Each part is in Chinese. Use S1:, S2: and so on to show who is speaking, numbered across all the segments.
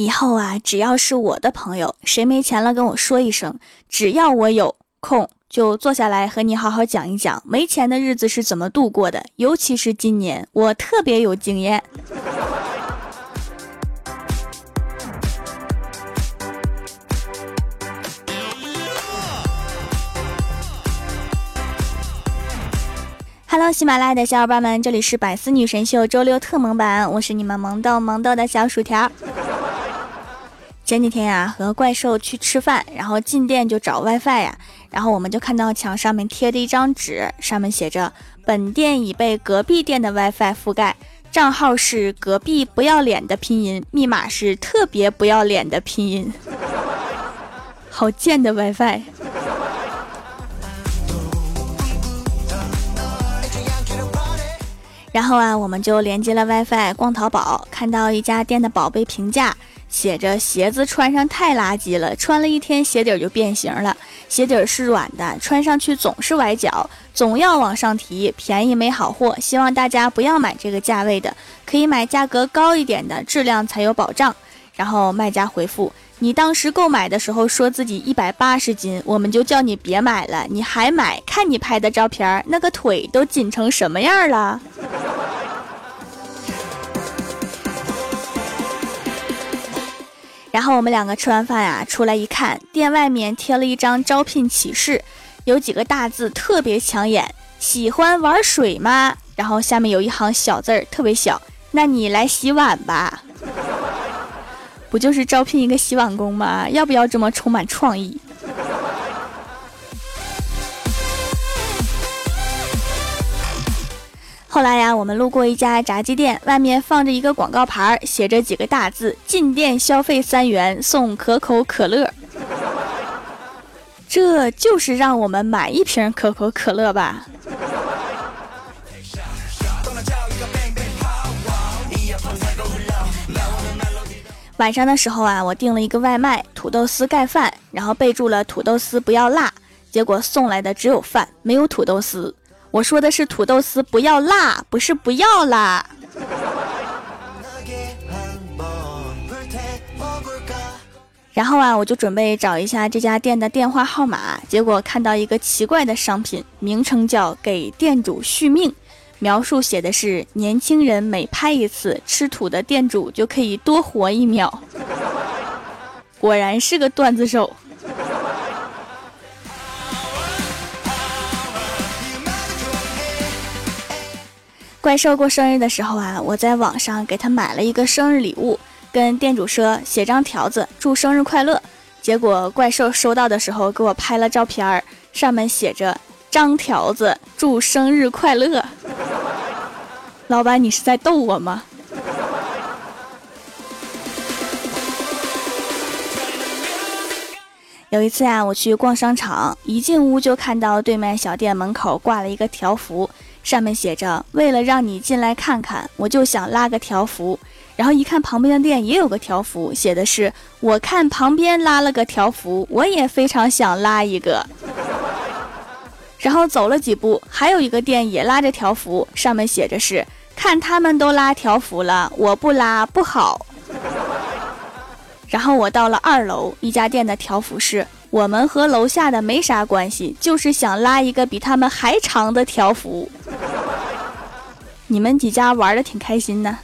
S1: 以后啊，只要是我的朋友，谁没钱了跟我说一声，只要我有空就坐下来和你好好讲一讲没钱的日子是怎么度过的。尤其是今年，我特别有经验。Hello，喜马拉雅的小伙伴们，这里是百思女神秀周六特萌版，我是你们萌豆萌豆的小薯条。前几天呀，和怪兽去吃饭，然后进店就找 WiFi 呀，然后我们就看到墙上面贴着一张纸，上面写着“本店已被隔壁店的 WiFi 覆盖，账号是隔壁不要脸的拼音，密码是特别不要脸的拼音”，好贱的 WiFi。然后啊，我们就连接了 WiFi 逛淘宝，看到一家店的宝贝评价。写着鞋子穿上太垃圾了，穿了一天鞋底就变形了。鞋底是软的，穿上去总是崴脚，总要往上提。便宜没好货，希望大家不要买这个价位的，可以买价格高一点的，质量才有保障。然后卖家回复：你当时购买的时候说自己一百八十斤，我们就叫你别买了，你还买？看你拍的照片，那个腿都紧成什么样了？然后我们两个吃完饭呀，出来一看，店外面贴了一张招聘启事，有几个大字特别抢眼：“喜欢玩水吗？”然后下面有一行小字儿，特别小：“那你来洗碗吧。”不就是招聘一个洗碗工吗？要不要这么充满创意？后来呀，我们路过一家炸鸡店，外面放着一个广告牌，写着几个大字：“进店消费三元送可口可乐。”这就是让我们买一瓶可口可乐吧。晚上的时候啊，我订了一个外卖，土豆丝盖饭，然后备注了土豆丝不要辣，结果送来的只有饭，没有土豆丝。我说的是土豆丝不要辣，不是不要啦。然后啊，我就准备找一下这家店的电话号码，结果看到一个奇怪的商品，名称叫“给店主续命”，描述写的是年轻人每拍一次吃土的店主就可以多活一秒。果然是个段子手。怪兽过生日的时候啊，我在网上给他买了一个生日礼物，跟店主说写张条子祝生日快乐。结果怪兽收到的时候给我拍了照片儿，上面写着张条子祝生日快乐。老板，你是在逗我吗？有一次啊，我去逛商场，一进屋就看到对面小店门口挂了一个条幅。上面写着：“为了让你进来看看，我就想拉个条幅。”然后一看旁边的店也有个条幅，写的是：“我看旁边拉了个条幅，我也非常想拉一个。”然后走了几步，还有一个店也拉着条幅，上面写着是：“看他们都拉条幅了，我不拉不好。”然后我到了二楼，一家店的条幅是。我们和楼下的没啥关系，就是想拉一个比他们还长的条幅。你们几家玩的挺开心呢。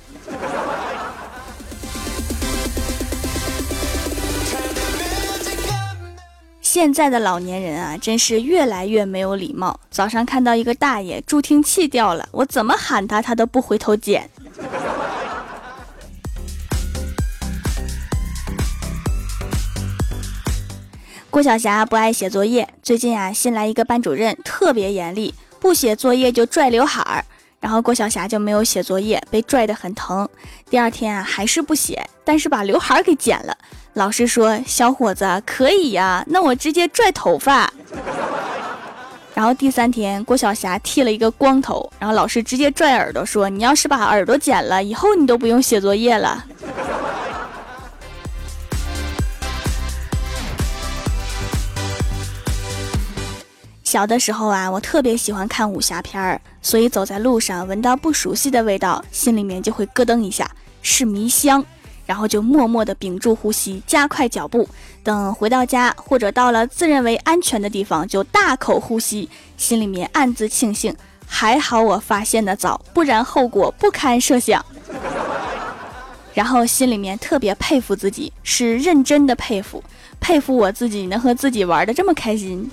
S1: 现在的老年人啊，真是越来越没有礼貌。早上看到一个大爷助听器掉了，我怎么喊他，他都不回头捡。郭晓霞不爱写作业，最近啊新来一个班主任，特别严厉，不写作业就拽刘海儿，然后郭晓霞就没有写作业，被拽得很疼。第二天啊还是不写，但是把刘海给剪了。老师说：“小伙子可以呀，那我直接拽头发。”然后第三天郭晓霞剃了一个光头，然后老师直接拽耳朵说：“你要是把耳朵剪了，以后你都不用写作业了。”小的时候啊，我特别喜欢看武侠片儿，所以走在路上闻到不熟悉的味道，心里面就会咯噔一下，是迷香。然后就默默地屏住呼吸，加快脚步。等回到家或者到了自认为安全的地方，就大口呼吸，心里面暗自庆幸，还好我发现的早，不然后果不堪设想。然后心里面特别佩服自己，是认真的佩服，佩服我自己能和自己玩的这么开心。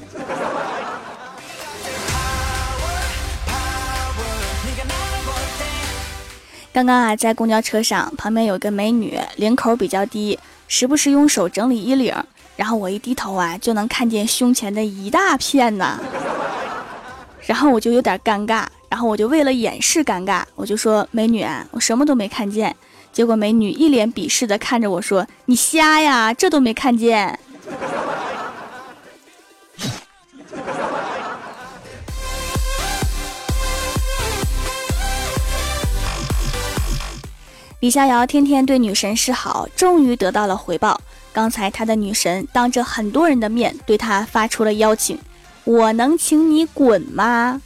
S1: 刚刚啊，在公交车上，旁边有个美女，领口比较低，时不时用手整理衣领，然后我一低头啊，就能看见胸前的一大片呐，然后我就有点尴尬，然后我就为了掩饰尴尬，我就说：“美女，我什么都没看见。”结果美女一脸鄙视的看着我说：“你瞎呀，这都没看见。”李逍遥天天对女神示好，终于得到了回报。刚才他的女神当着很多人的面对他发出了邀请：“我能请你滚吗？”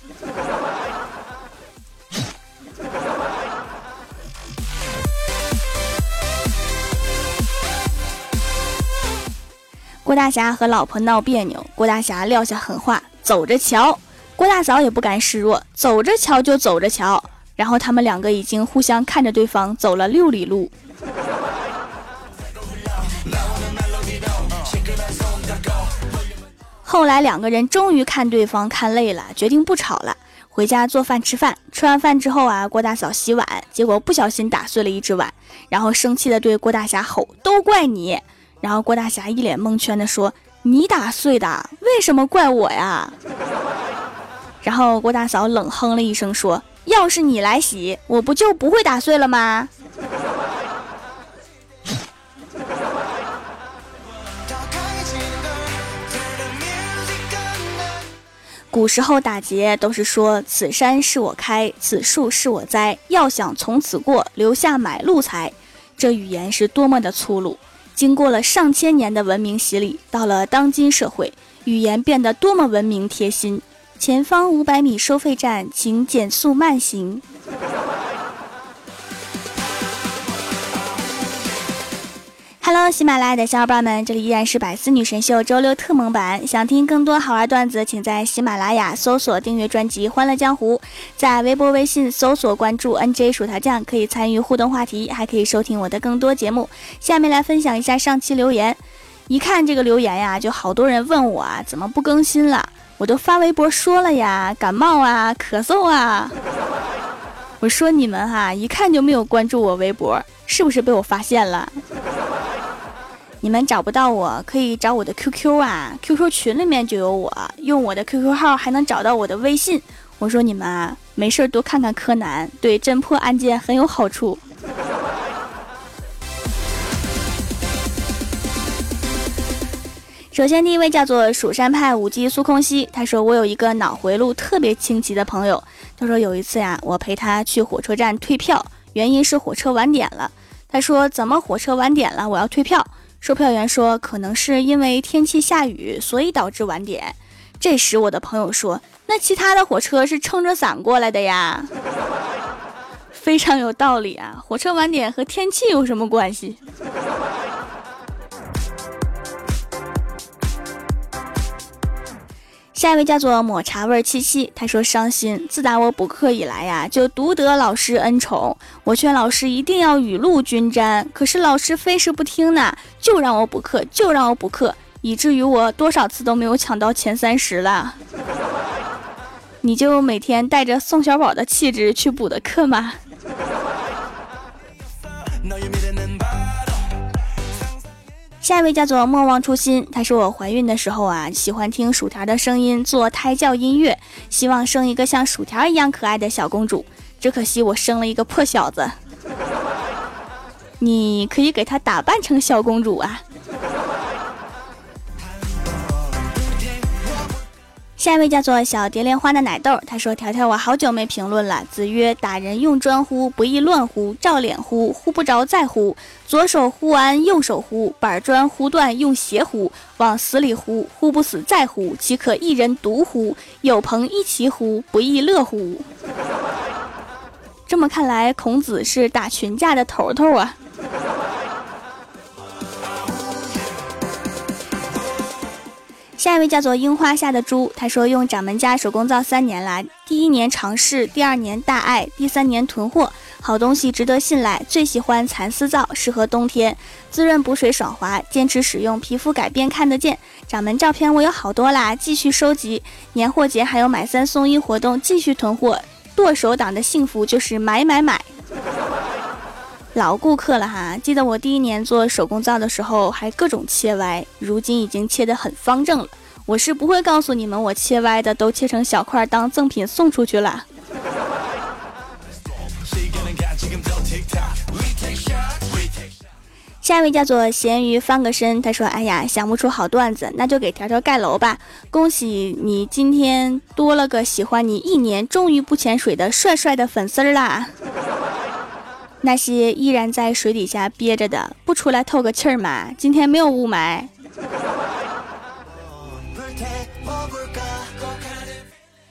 S1: 郭大侠和老婆闹别扭，郭大侠撂下狠话：“走着瞧。”郭大嫂也不甘示弱：“走着瞧就走着瞧。”然后他们两个已经互相看着对方走了六里路。后来两个人终于看对方看累了，决定不吵了，回家做饭吃饭。吃完饭之后啊，郭大嫂洗碗，结果不小心打碎了一只碗，然后生气的对郭大侠吼：“都怪你！”然后郭大侠一脸蒙圈的说：“你打碎的，为什么怪我呀？”然后郭大嫂冷哼了一声说：“要是你来洗，我不就不会打碎了吗？”古时候打劫都是说：“此山是我开，此树是我栽，要想从此过，留下买路财。”这语言是多么的粗鲁。经过了上千年的文明洗礼，到了当今社会，语言变得多么文明贴心。前方五百米收费站，请减速慢行。Hello，喜马拉雅的小伙伴们，这里依然是百思女神秀周六特蒙版。想听更多好玩段子，请在喜马拉雅搜索订阅专辑《欢乐江湖》，在微博、微信搜索关注 NJ 薯条酱，可以参与互动话题，还可以收听我的更多节目。下面来分享一下上期留言。一看这个留言呀，就好多人问我啊，怎么不更新了？我都发微博说了呀，感冒啊，咳嗽啊。我说你们哈，一看就没有关注我微博，是不是被我发现了？你们找不到我，可以找我的 QQ 啊，QQ 群里面就有我，用我的 QQ 号还能找到我的微信。我说你们啊，没事多看看柯南，对侦破案件很有好处。首先第一位叫做蜀山派武姬苏空兮，他说我有一个脑回路特别清奇的朋友，他说有一次呀，我陪他去火车站退票，原因是火车晚点了。他说怎么火车晚点了，我要退票。售票员说：“可能是因为天气下雨，所以导致晚点。”这时，我的朋友说：“那其他的火车是撑着伞过来的呀。” 非常有道理啊！火车晚点和天气有什么关系？下一位叫做抹茶味七七，他说伤心。自打我补课以来呀，就独得老师恩宠。我劝老师一定要雨露均沾，可是老师非是不听呢，就让我补课，就让我补课，以至于我多少次都没有抢到前三十了。你就每天带着宋小宝的气质去补的课吗？下一位叫做莫忘初心，他说我怀孕的时候啊，喜欢听薯条的声音做胎教音乐，希望生一个像薯条一样可爱的小公主。只可惜我生了一个破小子，你可以给他打扮成小公主啊。下一位叫做小蝶莲花的奶豆，他说：“条条，我好久没评论了。子曰：打人用砖呼，不亦乱乎？照脸呼，呼不着再呼。左手呼完，右手呼，板砖呼断用鞋呼，往死里呼，呼不死再呼，岂可一人独呼？有朋一齐呼，不亦乐乎？”这么看来，孔子是打群架的头头啊。下一位叫做樱花下的猪，他说用掌门家手工皂三年了，第一年尝试，第二年大爱，第三年囤货，好东西值得信赖，最喜欢蚕丝皂，适合冬天，滋润补水爽滑，坚持使用，皮肤改变看得见。掌门照片我有好多啦，继续收集，年货节还有买三送一活动，继续囤货。剁手党的幸福就是买买买。老顾客了哈，记得我第一年做手工皂的时候还各种切歪，如今已经切得很方正了。我是不会告诉你们，我切歪的都切成小块当赠品送出去了。下一位叫做咸鱼翻个身，他说：“哎呀，想不出好段子，那就给条条盖楼吧。恭喜你今天多了个喜欢你一年，终于不潜水的帅帅的粉丝啦。”那些依然在水底下憋着的，不出来透个气儿吗？今天没有雾霾。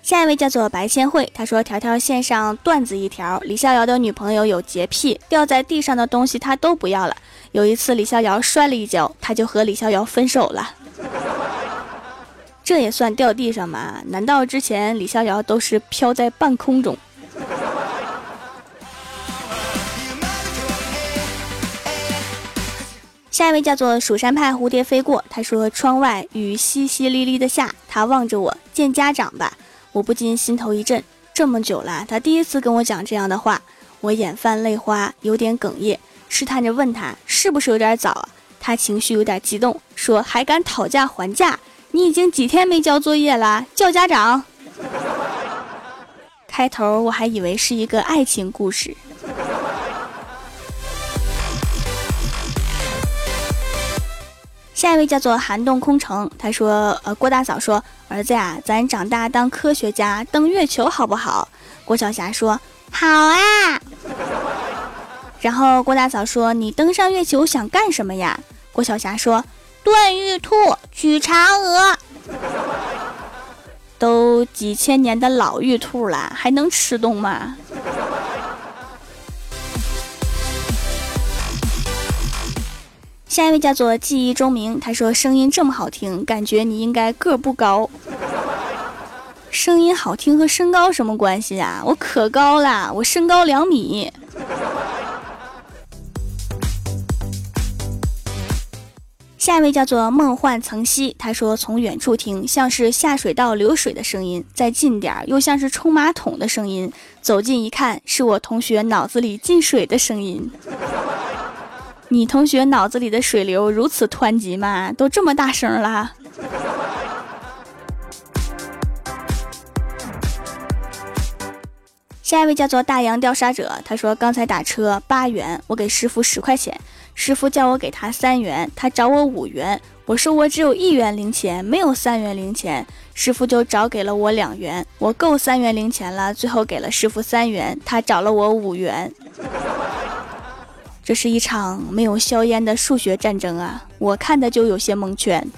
S1: 下一位叫做白千惠，他说：“条条线上段子一条，李逍遥的女朋友有洁癖，掉在地上的东西他都不要了。有一次李逍遥摔了一跤，他就和李逍遥分手了。这也算掉地上吗？难道之前李逍遥都是飘在半空中？”下一位叫做蜀山派蝴蝶飞过，他说：“窗外雨淅淅沥沥的下，他望着我，见家长吧。”我不禁心头一震，这么久了，他第一次跟我讲这样的话，我眼泛泪花，有点哽咽，试探着问他是不是有点早啊？他情绪有点激动，说：“还敢讨价还价？你已经几天没交作业了？叫家长。”开头我还以为是一个爱情故事。下一位叫做寒冬空城，他说：“呃，郭大嫂说，儿子呀，咱长大当科学家，登月球好不好？”郭晓霞说：“好啊。”然后郭大嫂说：“你登上月球想干什么呀？”郭晓霞说：“炖玉兔，取嫦娥。”都几千年的老玉兔了，还能吃动吗？下一位叫做记忆钟鸣，他说声音这么好听，感觉你应该个不高。声音好听和身高什么关系啊？我可高啦，我身高两米。下一位叫做梦幻曾曦，他说从远处听像是下水道流水的声音，再近点又像是冲马桶的声音，走近一看是我同学脑子里进水的声音。你同学脑子里的水流如此湍急吗？都这么大声了。下一位叫做大洋调查者，他说刚才打车八元，我给师傅十块钱，师傅叫我给他三元，他找我五元，我说我只有一元零钱，没有三元零钱，师傅就找给了我两元，我够三元零钱了，最后给了师傅三元，他找了我五元。这是一场没有硝烟的数学战争啊！我看的就有些蒙圈。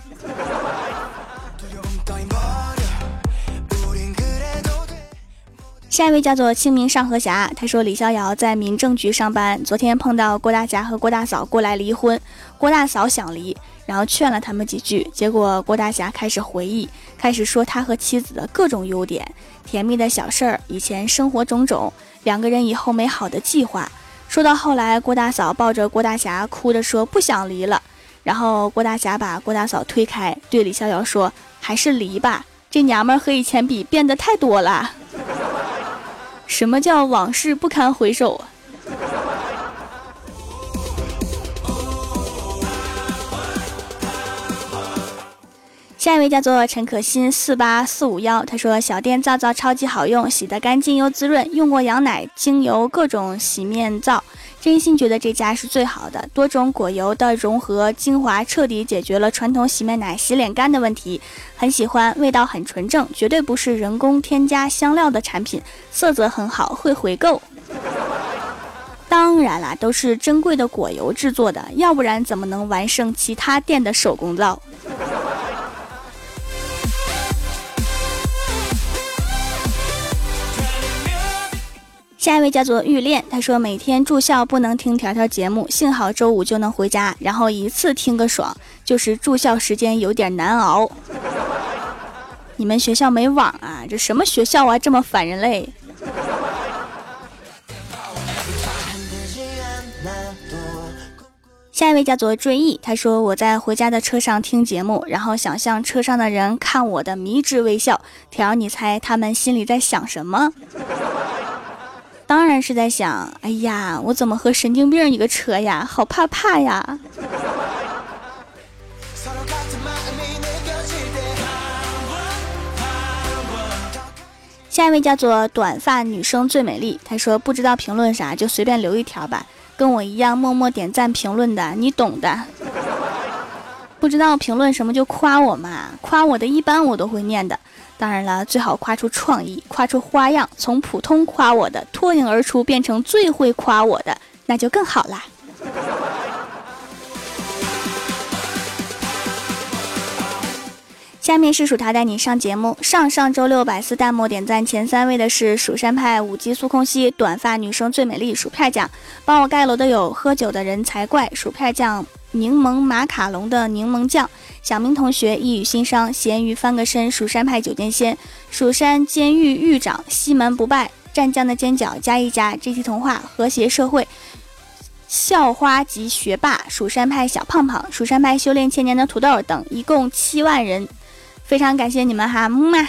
S1: 下一位叫做清明上河侠，他说李逍遥在民政局上班，昨天碰到郭大侠和郭大嫂过来离婚，郭大嫂想离，然后劝了他们几句，结果郭大侠开始回忆，开始说他和妻子的各种优点、甜蜜的小事儿、以前生活种种，两个人以后美好的计划。说到后来，郭大嫂抱着郭大侠哭着说不想离了，然后郭大侠把郭大嫂推开，对李逍遥说：“还是离吧，这娘们和以前比变得太多了。”什么叫往事不堪回首啊？下一位叫做陈可辛四八四五幺，他说小店皂皂超级好用，洗得干净又滋润，用过羊奶精油各种洗面皂，真心觉得这家是最好的。多种果油的融合，精华彻底解决了传统洗面奶洗脸干的问题，很喜欢，味道很纯正，绝对不是人工添加香料的产品，色泽很好，会回购。当然啦，都是珍贵的果油制作的，要不然怎么能完胜其他店的手工皂？下一位叫做玉恋，他说每天住校不能听条条节目，幸好周五就能回家，然后一次听个爽，就是住校时间有点难熬。你们学校没网啊？这什么学校啊，这么反人类？下一位叫做追忆，他说我在回家的车上听节目，然后想象车上的人看我的迷之微笑。条，你猜他们心里在想什么？当然是在想，哎呀，我怎么和神经病一个车呀？好怕怕呀！下一位叫做短发女生最美丽，她说不知道评论啥，就随便留一条吧。跟我一样默默点赞评论的，你懂的。不知道评论什么就夸我嘛，夸我的一般我都会念的。当然了，最好夸出创意，夸出花样，从普通夸我的脱颖而出变成最会夸我的，那就更好啦。下面是薯条带你上节目。上上周六百四弹幕点赞前三位的是蜀山派五级苏空兮，短发女生最美丽薯片酱。帮我盖楼的有喝酒的人才怪薯片酱，柠檬马卡龙的柠檬酱。小明同学一语心伤，咸鱼翻个身。蜀山派九剑仙，蜀山监狱狱长西门不败，湛江的尖角加一加。G T 童话和谐社会，校花级学霸蜀山派小胖胖，蜀山派修炼千年的土豆等，一共七万人。非常感谢你们哈，木马。